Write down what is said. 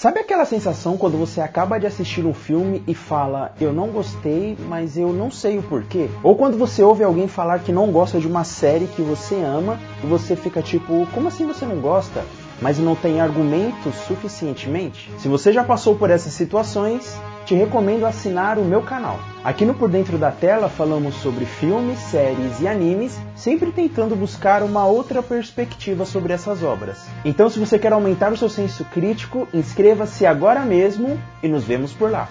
Sabe aquela sensação quando você acaba de assistir um filme e fala, eu não gostei, mas eu não sei o porquê? Ou quando você ouve alguém falar que não gosta de uma série que você ama e você fica tipo, como assim você não gosta? Mas não tem argumentos suficientemente? Se você já passou por essas situações, te recomendo assinar o meu canal. Aqui no Por Dentro da Tela falamos sobre filmes, séries e animes, sempre tentando buscar uma outra perspectiva sobre essas obras. Então, se você quer aumentar o seu senso crítico, inscreva-se agora mesmo e nos vemos por lá.